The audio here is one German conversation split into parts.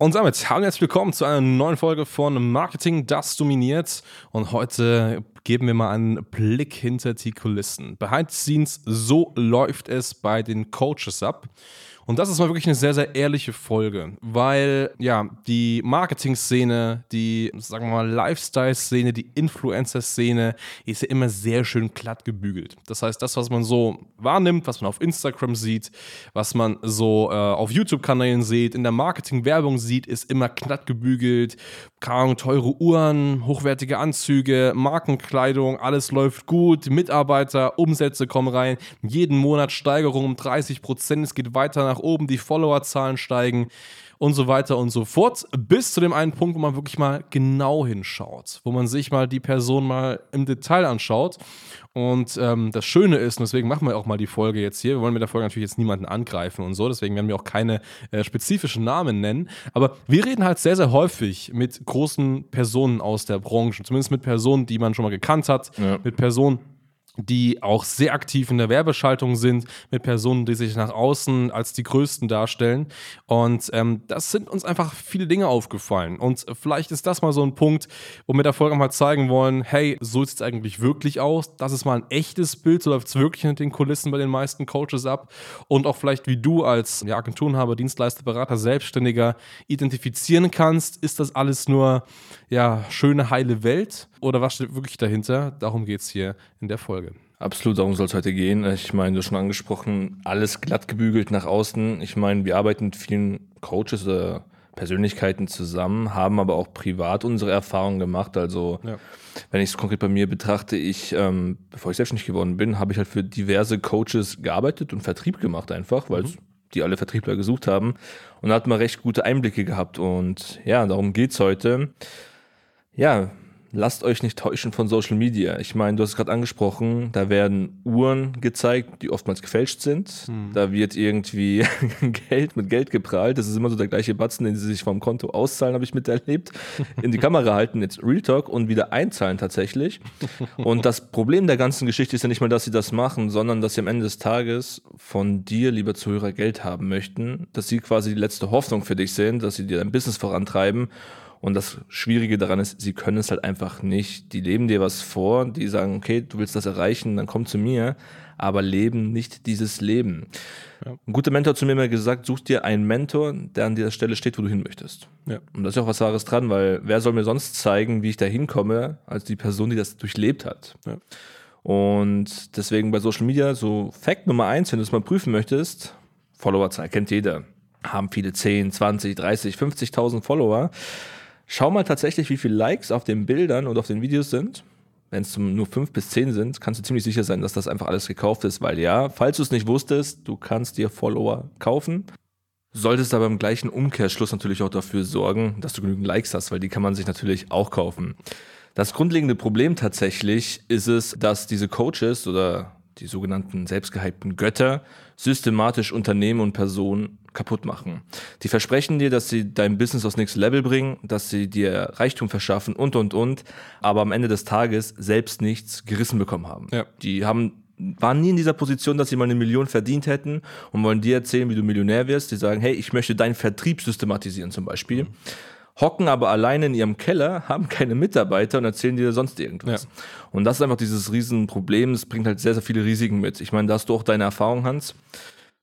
Und damit hallo und herzlich willkommen zu einer neuen Folge von Marketing, das dominiert. Und heute geben wir mal einen Blick hinter die Kulissen. Behind the scenes, so läuft es bei den Coaches ab. Und das ist mal wirklich eine sehr, sehr ehrliche Folge, weil ja, die Marketing-Szene, die, sagen wir mal, Lifestyle-Szene, die Influencer-Szene ist ja immer sehr schön glatt gebügelt. Das heißt, das, was man so wahrnimmt, was man auf Instagram sieht, was man so äh, auf YouTube-Kanälen sieht, in der Marketing-Werbung sieht, ist immer glatt gebügelt. Keine teure Uhren, hochwertige Anzüge, Markenkleidung, alles läuft gut, Mitarbeiter, Umsätze kommen rein, jeden Monat Steigerung um 30 Prozent, es geht weiter nach nach oben, die Followerzahlen steigen und so weiter und so fort, bis zu dem einen Punkt, wo man wirklich mal genau hinschaut, wo man sich mal die Person mal im Detail anschaut. Und ähm, das Schöne ist, und deswegen machen wir auch mal die Folge jetzt hier, wir wollen mit der Folge natürlich jetzt niemanden angreifen und so, deswegen werden wir auch keine äh, spezifischen Namen nennen, aber wir reden halt sehr, sehr häufig mit großen Personen aus der Branche, zumindest mit Personen, die man schon mal gekannt hat, ja. mit Personen, die auch sehr aktiv in der Werbeschaltung sind, mit Personen, die sich nach außen als die Größten darstellen. Und ähm, das sind uns einfach viele Dinge aufgefallen. Und vielleicht ist das mal so ein Punkt, wo wir der Folge mal zeigen wollen, hey, so sieht es eigentlich wirklich aus. Das ist mal ein echtes Bild, so läuft es wirklich hinter den Kulissen bei den meisten Coaches ab. Und auch vielleicht, wie du als ja, Agenturenhaber, Dienstleister, Berater, Selbstständiger identifizieren kannst, ist das alles nur ja, schöne, heile Welt oder was steht wirklich dahinter? Darum geht es hier in der Folge. Absolut, darum soll es heute gehen. Ich meine, du hast schon angesprochen, alles glatt gebügelt nach außen. Ich meine, wir arbeiten mit vielen Coaches oder Persönlichkeiten zusammen, haben aber auch privat unsere Erfahrungen gemacht. Also, ja. wenn ich es konkret bei mir betrachte, ich, ähm, bevor ich selbstständig geworden bin, habe ich halt für diverse Coaches gearbeitet und Vertrieb gemacht einfach, weil mhm. die alle Vertriebler gesucht haben und da hat man recht gute Einblicke gehabt. Und ja, darum geht es heute. Ja, lasst euch nicht täuschen von Social Media. Ich meine, du hast es gerade angesprochen, da werden Uhren gezeigt, die oftmals gefälscht sind. Hm. Da wird irgendwie Geld mit Geld geprahlt. Das ist immer so der gleiche Batzen, den sie sich vom Konto auszahlen, habe ich miterlebt. In die Kamera halten, jetzt Real Talk und wieder einzahlen tatsächlich. Und das Problem der ganzen Geschichte ist ja nicht mal, dass sie das machen, sondern dass sie am Ende des Tages von dir, lieber Zuhörer, Geld haben möchten. Dass sie quasi die letzte Hoffnung für dich sind, dass sie dir dein Business vorantreiben und das Schwierige daran ist, sie können es halt einfach nicht. Die leben dir was vor, die sagen, okay, du willst das erreichen, dann komm zu mir, aber leben nicht dieses Leben. Ja. Ein guter Mentor hat zu mir immer gesagt, such dir einen Mentor, der an der Stelle steht, wo du hin möchtest. Ja. Und da ist ja auch was Wahres dran, weil wer soll mir sonst zeigen, wie ich da hinkomme, als die Person, die das durchlebt hat. Ja. Und deswegen bei Social Media, so Fact Nummer eins, wenn du es mal prüfen möchtest, Followerzahl kennt jeder. Haben viele 10, 20, 30, 50.000 Follower. Schau mal tatsächlich, wie viele Likes auf den Bildern und auf den Videos sind. Wenn es nur fünf bis zehn sind, kannst du ziemlich sicher sein, dass das einfach alles gekauft ist, weil ja, falls du es nicht wusstest, du kannst dir Follower kaufen. Solltest aber im gleichen Umkehrschluss natürlich auch dafür sorgen, dass du genügend Likes hast, weil die kann man sich natürlich auch kaufen. Das grundlegende Problem tatsächlich ist es, dass diese Coaches oder die sogenannten selbstgehypten Götter, systematisch Unternehmen und Personen kaputt machen. Die versprechen dir, dass sie dein Business aufs nächste Level bringen, dass sie dir Reichtum verschaffen und, und, und, aber am Ende des Tages selbst nichts gerissen bekommen haben. Ja. Die haben waren nie in dieser Position, dass sie mal eine Million verdient hätten und wollen dir erzählen, wie du Millionär wirst. Die sagen, hey, ich möchte deinen Vertrieb systematisieren zum Beispiel. Mhm hocken aber alleine in ihrem Keller, haben keine Mitarbeiter und erzählen dir sonst irgendwas. Ja. Und das ist einfach dieses Riesenproblem. Es bringt halt sehr, sehr viele Risiken mit. Ich meine, da hast du auch deine Erfahrung, Hans.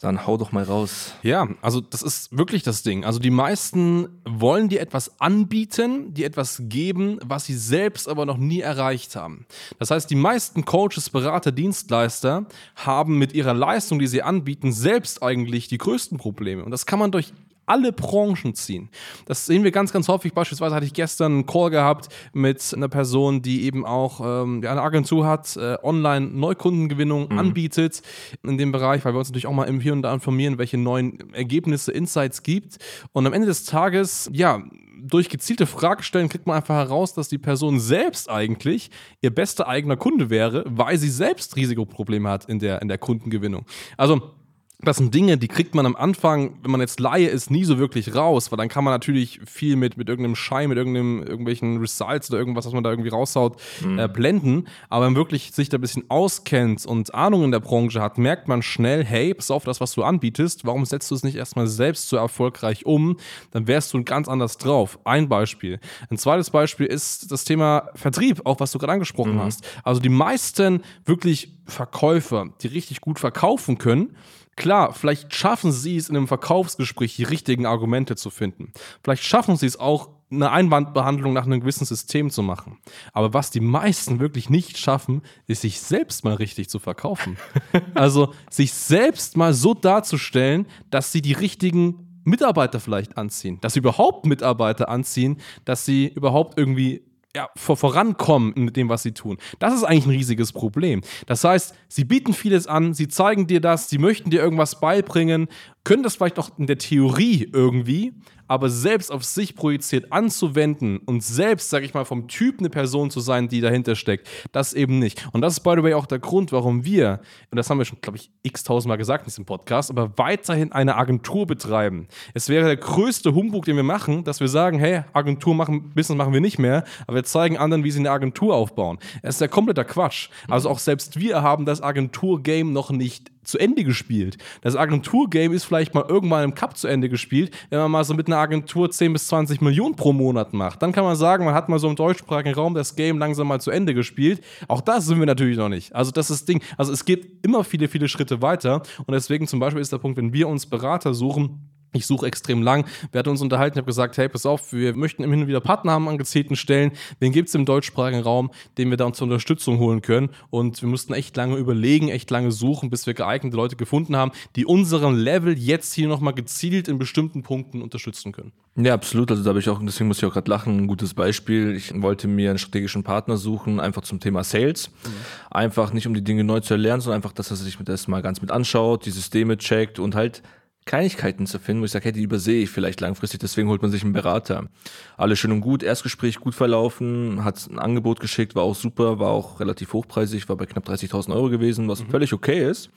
Dann hau doch mal raus. Ja, also das ist wirklich das Ding. Also die meisten wollen dir etwas anbieten, dir etwas geben, was sie selbst aber noch nie erreicht haben. Das heißt, die meisten Coaches, Berater, Dienstleister haben mit ihrer Leistung, die sie anbieten, selbst eigentlich die größten Probleme. Und das kann man durch alle Branchen ziehen. Das sehen wir ganz, ganz häufig. Beispielsweise hatte ich gestern einen Call gehabt mit einer Person, die eben auch ähm, eine Agentur hat, äh, online Neukundengewinnung mhm. anbietet in dem Bereich, weil wir uns natürlich auch mal im Hier und Da informieren, welche neuen Ergebnisse, Insights gibt. Und am Ende des Tages, ja, durch gezielte Fragestellen kriegt man einfach heraus, dass die Person selbst eigentlich ihr bester eigener Kunde wäre, weil sie selbst Risikoprobleme hat in der, in der Kundengewinnung. Also das sind Dinge, die kriegt man am Anfang, wenn man jetzt Laie ist, nie so wirklich raus, weil dann kann man natürlich viel mit, mit irgendeinem Schein, mit irgendeinem, irgendwelchen Results oder irgendwas, was man da irgendwie raushaut, mhm. äh, blenden. Aber wenn man wirklich sich da ein bisschen auskennt und Ahnung in der Branche hat, merkt man schnell, hey, pass auf das, was du anbietest, warum setzt du es nicht erstmal selbst so erfolgreich um? Dann wärst du ganz anders drauf. Ein Beispiel. Ein zweites Beispiel ist das Thema Vertrieb, auch was du gerade angesprochen mhm. hast. Also die meisten wirklich Verkäufer, die richtig gut verkaufen können, Klar, vielleicht schaffen sie es in einem Verkaufsgespräch, die richtigen Argumente zu finden. Vielleicht schaffen sie es auch, eine Einwandbehandlung nach einem gewissen System zu machen. Aber was die meisten wirklich nicht schaffen, ist sich selbst mal richtig zu verkaufen. also sich selbst mal so darzustellen, dass sie die richtigen Mitarbeiter vielleicht anziehen, dass sie überhaupt Mitarbeiter anziehen, dass sie überhaupt irgendwie ja, vor, vorankommen mit dem, was sie tun. Das ist eigentlich ein riesiges Problem. Das heißt, sie bieten vieles an, sie zeigen dir das, sie möchten dir irgendwas beibringen, können das vielleicht auch in der Theorie irgendwie, aber selbst auf sich projiziert anzuwenden und selbst, sag ich mal, vom Typ eine Person zu sein, die dahinter steckt, das eben nicht. Und das ist, by the way, auch der Grund, warum wir, und das haben wir schon, glaube ich, x tausendmal gesagt in diesem Podcast, aber weiterhin eine Agentur betreiben. Es wäre der größte Humbug, den wir machen, dass wir sagen, hey, Agentur machen, Business machen wir nicht mehr, aber wir zeigen anderen, wie sie eine Agentur aufbauen. Es ist der kompletter Quatsch. Also auch selbst wir haben das Agentur-Game noch nicht zu Ende gespielt. Das Agentur-Game ist vielleicht mal irgendwann im Cup zu Ende gespielt, wenn man mal so mit einer Agentur 10 bis 20 Millionen pro Monat macht. Dann kann man sagen, man hat mal so im deutschsprachigen Raum das Game langsam mal zu Ende gespielt. Auch das sind wir natürlich noch nicht. Also das ist das Ding. Also es geht immer viele, viele Schritte weiter. Und deswegen zum Beispiel ist der Punkt, wenn wir uns Berater suchen, ich suche extrem lang. Wir hatten uns unterhalten, ich habe gesagt, hey, pass auf, wir möchten immer und wieder Partner haben an gezielten Stellen. Wen gibt es im deutschsprachigen Raum, den wir da zur Unterstützung holen können? Und wir mussten echt lange überlegen, echt lange suchen, bis wir geeignete Leute gefunden haben, die unseren Level jetzt hier nochmal gezielt in bestimmten Punkten unterstützen können. Ja, absolut. Also da habe ich auch, deswegen muss ich auch gerade lachen, ein gutes Beispiel. Ich wollte mir einen strategischen Partner suchen, einfach zum Thema Sales. Mhm. Einfach nicht, um die Dinge neu zu erlernen, sondern einfach, dass er sich das mal ganz mit anschaut, die Systeme checkt und halt Kleinigkeiten zu finden, wo ich sage, hey, die übersehe ich vielleicht langfristig, deswegen holt man sich einen Berater. Alles schön und gut, Erstgespräch gut verlaufen, hat ein Angebot geschickt, war auch super, war auch relativ hochpreisig, war bei knapp 30.000 Euro gewesen, was mhm. völlig okay ist. Und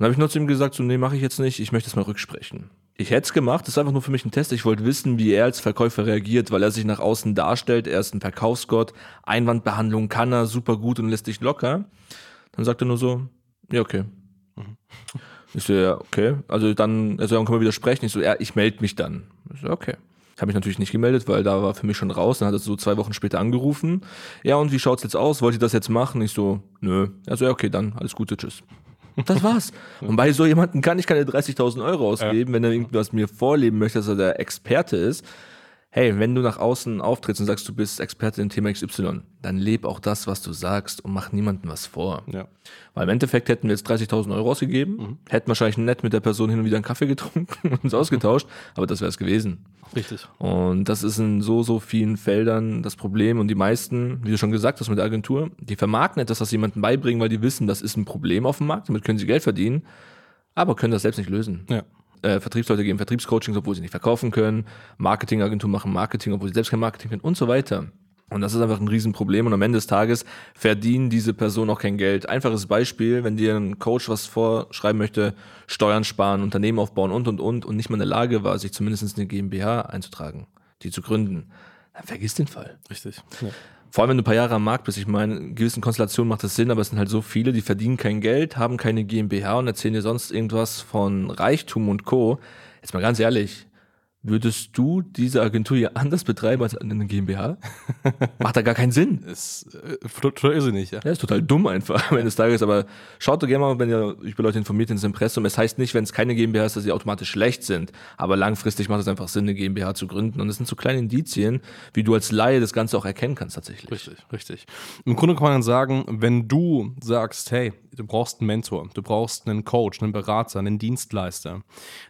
dann habe ich nur zu ihm gesagt, so, nee, mache ich jetzt nicht, ich möchte es mal rücksprechen. Ich hätte es gemacht, das ist einfach nur für mich ein Test. Ich wollte wissen, wie er als Verkäufer reagiert, weil er sich nach außen darstellt. Er ist ein Verkaufsgott, Einwandbehandlung kann er super gut und lässt sich locker. Dann sagt er nur so, ja, okay. Mhm. Ich so, ja, okay. Also dann, also dann können wir wieder sprechen. Ich so, ja, ich melde mich dann. Ich so, okay. Ich habe mich natürlich nicht gemeldet, weil da war für mich schon raus. Dann hat er so zwei Wochen später angerufen. Ja, und wie schaut's jetzt aus? Wollt ihr das jetzt machen? Ich so, nö. Also ja, okay, dann alles Gute, tschüss. Das war's. Und bei so jemandem kann ich keine 30.000 Euro ausgeben, ja. wenn er irgendwas mir vorleben möchte, dass er der Experte ist hey, wenn du nach außen auftrittst und sagst, du bist Experte im Thema XY, dann leb auch das, was du sagst und mach niemandem was vor. Ja. Weil im Endeffekt hätten wir jetzt 30.000 Euro ausgegeben, mhm. hätten wahrscheinlich nett mit der Person hin und wieder einen Kaffee getrunken und uns ausgetauscht, aber das wäre es gewesen. Richtig. Und das ist in so, so vielen Feldern das Problem und die meisten, wie du schon gesagt hast mit der Agentur, die vermarkten etwas, was jemandem beibringen, weil die wissen, das ist ein Problem auf dem Markt, damit können sie Geld verdienen, aber können das selbst nicht lösen. Ja äh, Vertriebsleute geben Vertriebscoachings, obwohl sie nicht verkaufen können. Marketingagenturen machen Marketing, obwohl sie selbst kein Marketing können und so weiter. Und das ist einfach ein Riesenproblem. Und am Ende des Tages verdienen diese Personen auch kein Geld. Einfaches Beispiel, wenn dir ein Coach was vorschreiben möchte, Steuern sparen, Unternehmen aufbauen und, und, und, und nicht mal in der Lage war, sich zumindest eine GmbH einzutragen, die zu gründen, dann vergiss den Fall. Richtig. Ja. Vor allem, wenn du ein paar Jahre am Markt bist. Ich meine, in gewissen Konstellationen macht das Sinn, aber es sind halt so viele, die verdienen kein Geld, haben keine GmbH und erzählen dir sonst irgendwas von Reichtum und Co. Jetzt mal ganz ehrlich, Würdest du diese Agentur hier anders betreiben als eine GmbH? Macht da gar keinen Sinn. Ist äh, total irrsinnig, ja. Ja, ist total dumm einfach am Ende des Tages. Aber schaut doch gerne mal, wenn ihr euch über Leute informiert ins Impressum. Es heißt nicht, wenn es keine GmbH ist, dass sie automatisch schlecht sind. Aber langfristig macht es einfach Sinn, eine GmbH zu gründen. Und es sind so kleine Indizien, wie du als Laie das Ganze auch erkennen kannst tatsächlich. Richtig, richtig. Im Grunde kann man dann sagen, wenn du sagst, hey, du brauchst einen Mentor, du brauchst einen Coach, einen Berater, einen Dienstleister,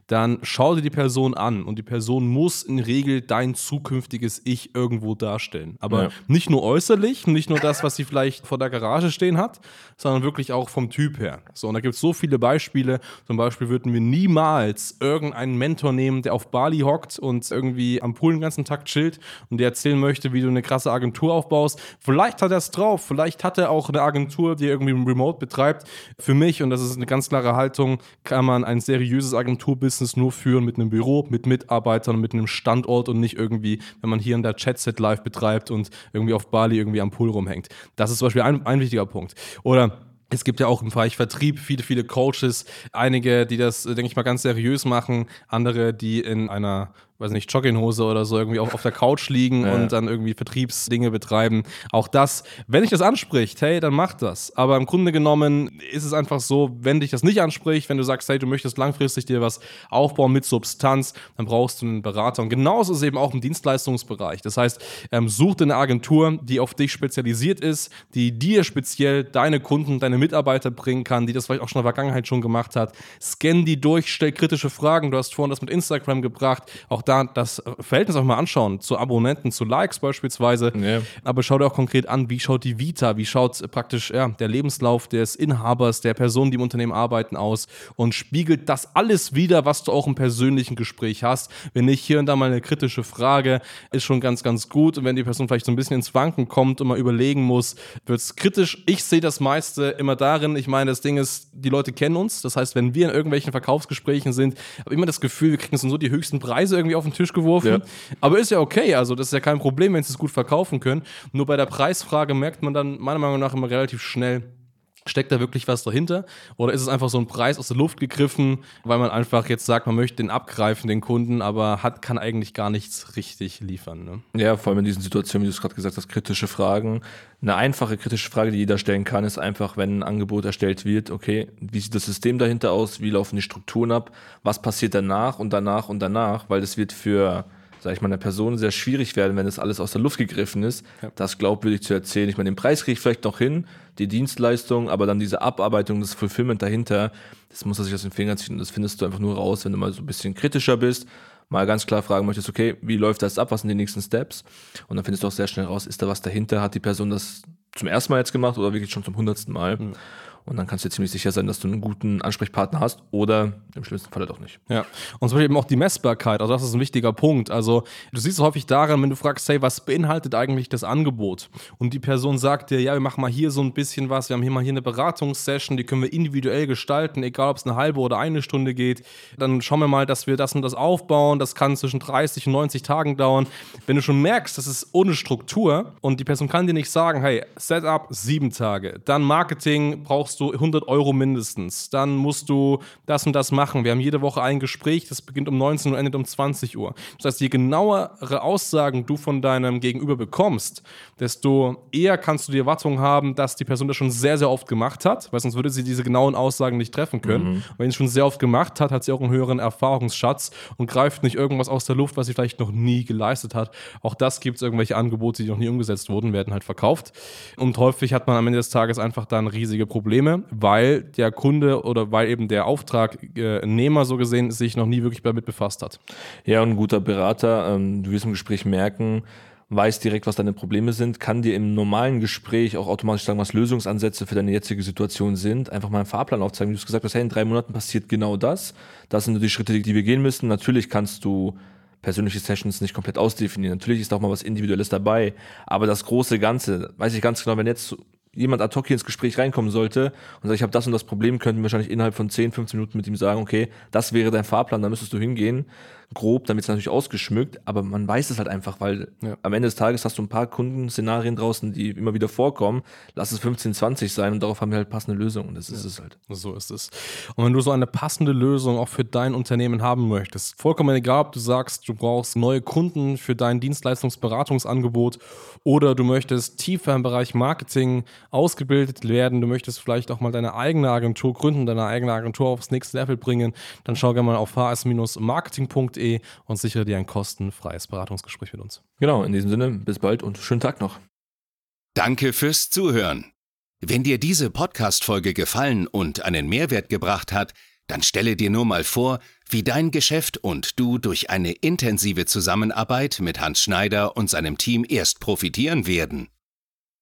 dann schau dir die Person an und die Person muss in Regel dein zukünftiges Ich irgendwo darstellen. Aber Ja. nicht nur äußerlich, nicht nur das, was sie vielleicht vor der Garage stehen hat, sondern wirklich auch vom Typ her. So, und da gibt es so viele Beispiele. Zum Beispiel würden wir niemals irgendeinen Mentor nehmen, der auf Bali hockt und irgendwie am Pool den ganzen Tag chillt und der erzählen möchte, wie du eine krasse Agentur aufbaust. Vielleicht hat er es drauf, vielleicht hat er auch eine Agentur, die irgendwie remote betreibt. Für mich, und das ist eine ganz klare Haltung, kann man ein seriöses Agenturbusiness nur führen mit einem Büro, mit Mitarbeitern, mit einem Standort und nicht irgendwie, wenn man hier in der Chatset live betreibt und irgendwie auf Bali irgendwie am Pool rumhängt. Das ist zum Beispiel ein, ein wichtiger Punkt. Oder es gibt ja auch im Bereich Vertrieb viele, viele Coaches, einige, die das, denke ich mal, ganz seriös machen, andere, die in einer, weiß nicht, Jogginghose oder so irgendwie auf, auf der Couch liegen Ja. und dann irgendwie Vertriebsdinge betreiben. Auch das, wenn dich das anspricht, hey, dann mach das. Aber im Grunde genommen ist es einfach so, wenn dich das nicht anspricht, wenn du sagst, hey, du möchtest langfristig dir was aufbauen mit Substanz, dann brauchst du einen Berater. Und genauso ist es eben auch im Dienstleistungsbereich. Das heißt, ähm, such dir eine Agentur, die auf dich spezialisiert ist, die dir speziell deine Kunden, deine Mitarbeiter bringen kann, die das vielleicht auch schon in der Vergangenheit schon gemacht hat. Scan die durch, stell kritische Fragen. Du hast vorhin das mit Instagram gebracht. Auch da das Verhältnis auch mal anschauen zu Abonnenten, zu Likes beispielsweise. Ja. Aber schau dir auch konkret an, wie schaut die Vita, wie schaut äh, praktisch ja, der Lebenslauf des Inhabers, der Personen, die im Unternehmen arbeiten, aus und spiegelt das alles wieder, was du auch im persönlichen Gespräch hast. Wenn nicht hier und da mal eine kritische Frage, ist schon ganz, ganz gut. Und wenn die Person vielleicht so ein bisschen ins Wanken kommt und mal überlegen muss, wird es kritisch. Ich sehe das meiste immer darin, ich meine, das Ding ist, die Leute kennen uns. Das heißt, wenn wir in irgendwelchen Verkaufsgesprächen sind, habe ich immer das Gefühl, wir kriegen so die höchsten Preise irgendwie auf den Tisch geworfen. Ja. Aber ist ja okay, also das ist ja kein Problem, wenn sie es gut verkaufen können. Nur bei der Preisfrage merkt man dann meiner Meinung nach immer relativ schnell, Steckt da wirklich was dahinter? Oder ist es einfach so ein Preis aus der Luft gegriffen, weil man einfach jetzt sagt, man möchte den abgreifen, den Kunden, aber hat, kann eigentlich gar nichts richtig liefern? Ne? Ja, vor allem in diesen Situationen, wie du es gerade gesagt hast, kritische Fragen. Eine einfache kritische Frage, die jeder stellen kann, ist einfach, wenn ein Angebot erstellt wird, okay, wie sieht das System dahinter aus, wie laufen die Strukturen ab, was passiert danach und danach und danach, weil das wird für, sag ich mal, eine Person sehr schwierig werden, wenn das alles aus der Luft gegriffen ist, das glaubwürdig zu erzählen. Ich meine, den Preis kriege ich vielleicht noch hin, die Dienstleistung, aber dann diese Abarbeitung, das Fulfillment dahinter, das muss er sich aus den Fingern ziehen und das findest du einfach nur raus, wenn du mal so ein bisschen kritischer bist, mal ganz klar fragen möchtest, okay, wie läuft das ab, was sind die nächsten Steps? Und dann findest du auch sehr schnell raus, ist da was dahinter, hat die Person das zum ersten Mal jetzt gemacht oder wirklich schon zum hundertsten Mal? Und dann kannst du ziemlich sicher sein, dass du einen guten Ansprechpartner hast oder im schlimmsten Fall doch nicht. Ja, und zum Beispiel eben auch die Messbarkeit, also das ist ein wichtiger Punkt. Also du siehst es häufig daran, wenn du fragst, hey, was beinhaltet eigentlich das Angebot? Und die Person sagt dir, ja, wir machen mal hier so ein bisschen was, wir haben hier mal hier eine Beratungssession, die können wir individuell gestalten, egal ob es eine halbe oder eine Stunde geht. Dann schauen wir mal, dass wir das und das aufbauen, das kann zwischen 30 und 90 Tagen dauern. Wenn du schon merkst, das ist ohne Struktur und die Person kann dir nicht sagen, hey, Setup sieben Tage, dann Marketing brauchst du 100 Euro mindestens, dann musst du das und das machen. Wir haben jede Woche ein Gespräch, das beginnt um 19 Uhr und endet um 20 Uhr. Das heißt, je genauere Aussagen du von deinem Gegenüber bekommst, desto eher kannst du die Erwartung haben, dass die Person das schon sehr, sehr oft gemacht hat, weil sonst würde sie diese genauen Aussagen nicht treffen können. Und wenn sie es schon sehr oft gemacht hat, hat sie auch einen höheren Erfahrungsschatz und greift nicht irgendwas aus der Luft, was sie vielleicht noch nie geleistet hat. Auch das gibt es irgendwelche Angebote, die noch nie umgesetzt wurden, werden halt verkauft. Und häufig hat man am Ende des Tages einfach dann riesige Probleme, weil der Kunde oder weil eben der Auftragnehmer so gesehen sich noch nie wirklich damit befasst hat. Ja, und ein guter Berater, ähm, du wirst im Gespräch merken, weiß direkt, was deine Probleme sind, kann dir im normalen Gespräch auch automatisch sagen, was Lösungsansätze für deine jetzige Situation sind. Einfach mal einen Fahrplan aufzeigen. Du es gesagt hast, hey, in drei Monaten passiert genau das. Das sind nur die Schritte, die wir gehen müssen. Natürlich kannst du persönliche Sessions nicht komplett ausdefinieren. Natürlich ist auch mal was Individuelles dabei. Aber das große Ganze, weiß ich ganz genau, wenn jetzt jemand ad hoc hier ins Gespräch reinkommen sollte und sagt, ich habe das und das Problem, könnten wir wahrscheinlich innerhalb von 10, 15 Minuten mit ihm sagen, okay, das wäre dein Fahrplan, da müsstest du hingehen grob, damit es natürlich ausgeschmückt, aber man weiß es halt einfach, weil ja. am Ende des Tages hast du ein paar Kundenszenarien draußen, die immer wieder vorkommen. Lass es 15, 20 sein und darauf haben wir halt passende Lösungen. Das ist ja. es halt. So ist es. Und wenn du so eine passende Lösung auch für dein Unternehmen haben möchtest, vollkommen egal, ob du sagst, du brauchst neue Kunden für dein Dienstleistungsberatungsangebot oder du möchtest tiefer im Bereich Marketing ausgebildet werden, du möchtest vielleicht auch mal deine eigene Agentur gründen, deine eigene Agentur aufs nächste Level bringen, dann schau gerne mal auf hs-marketing.de und sichere dir ein kostenfreies Beratungsgespräch mit uns. Genau, in diesem Sinne, bis bald und schönen Tag noch. Danke fürs Zuhören. Wenn dir diese Podcast-Folge gefallen und einen Mehrwert gebracht hat, dann stelle dir nur mal vor, wie dein Geschäft und du durch eine intensive Zusammenarbeit mit Hans Schneider und seinem Team erst profitieren werden.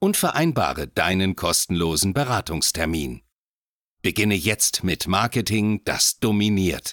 und vereinbare deinen kostenlosen Beratungstermin. Beginne jetzt mit Marketing, das dominiert.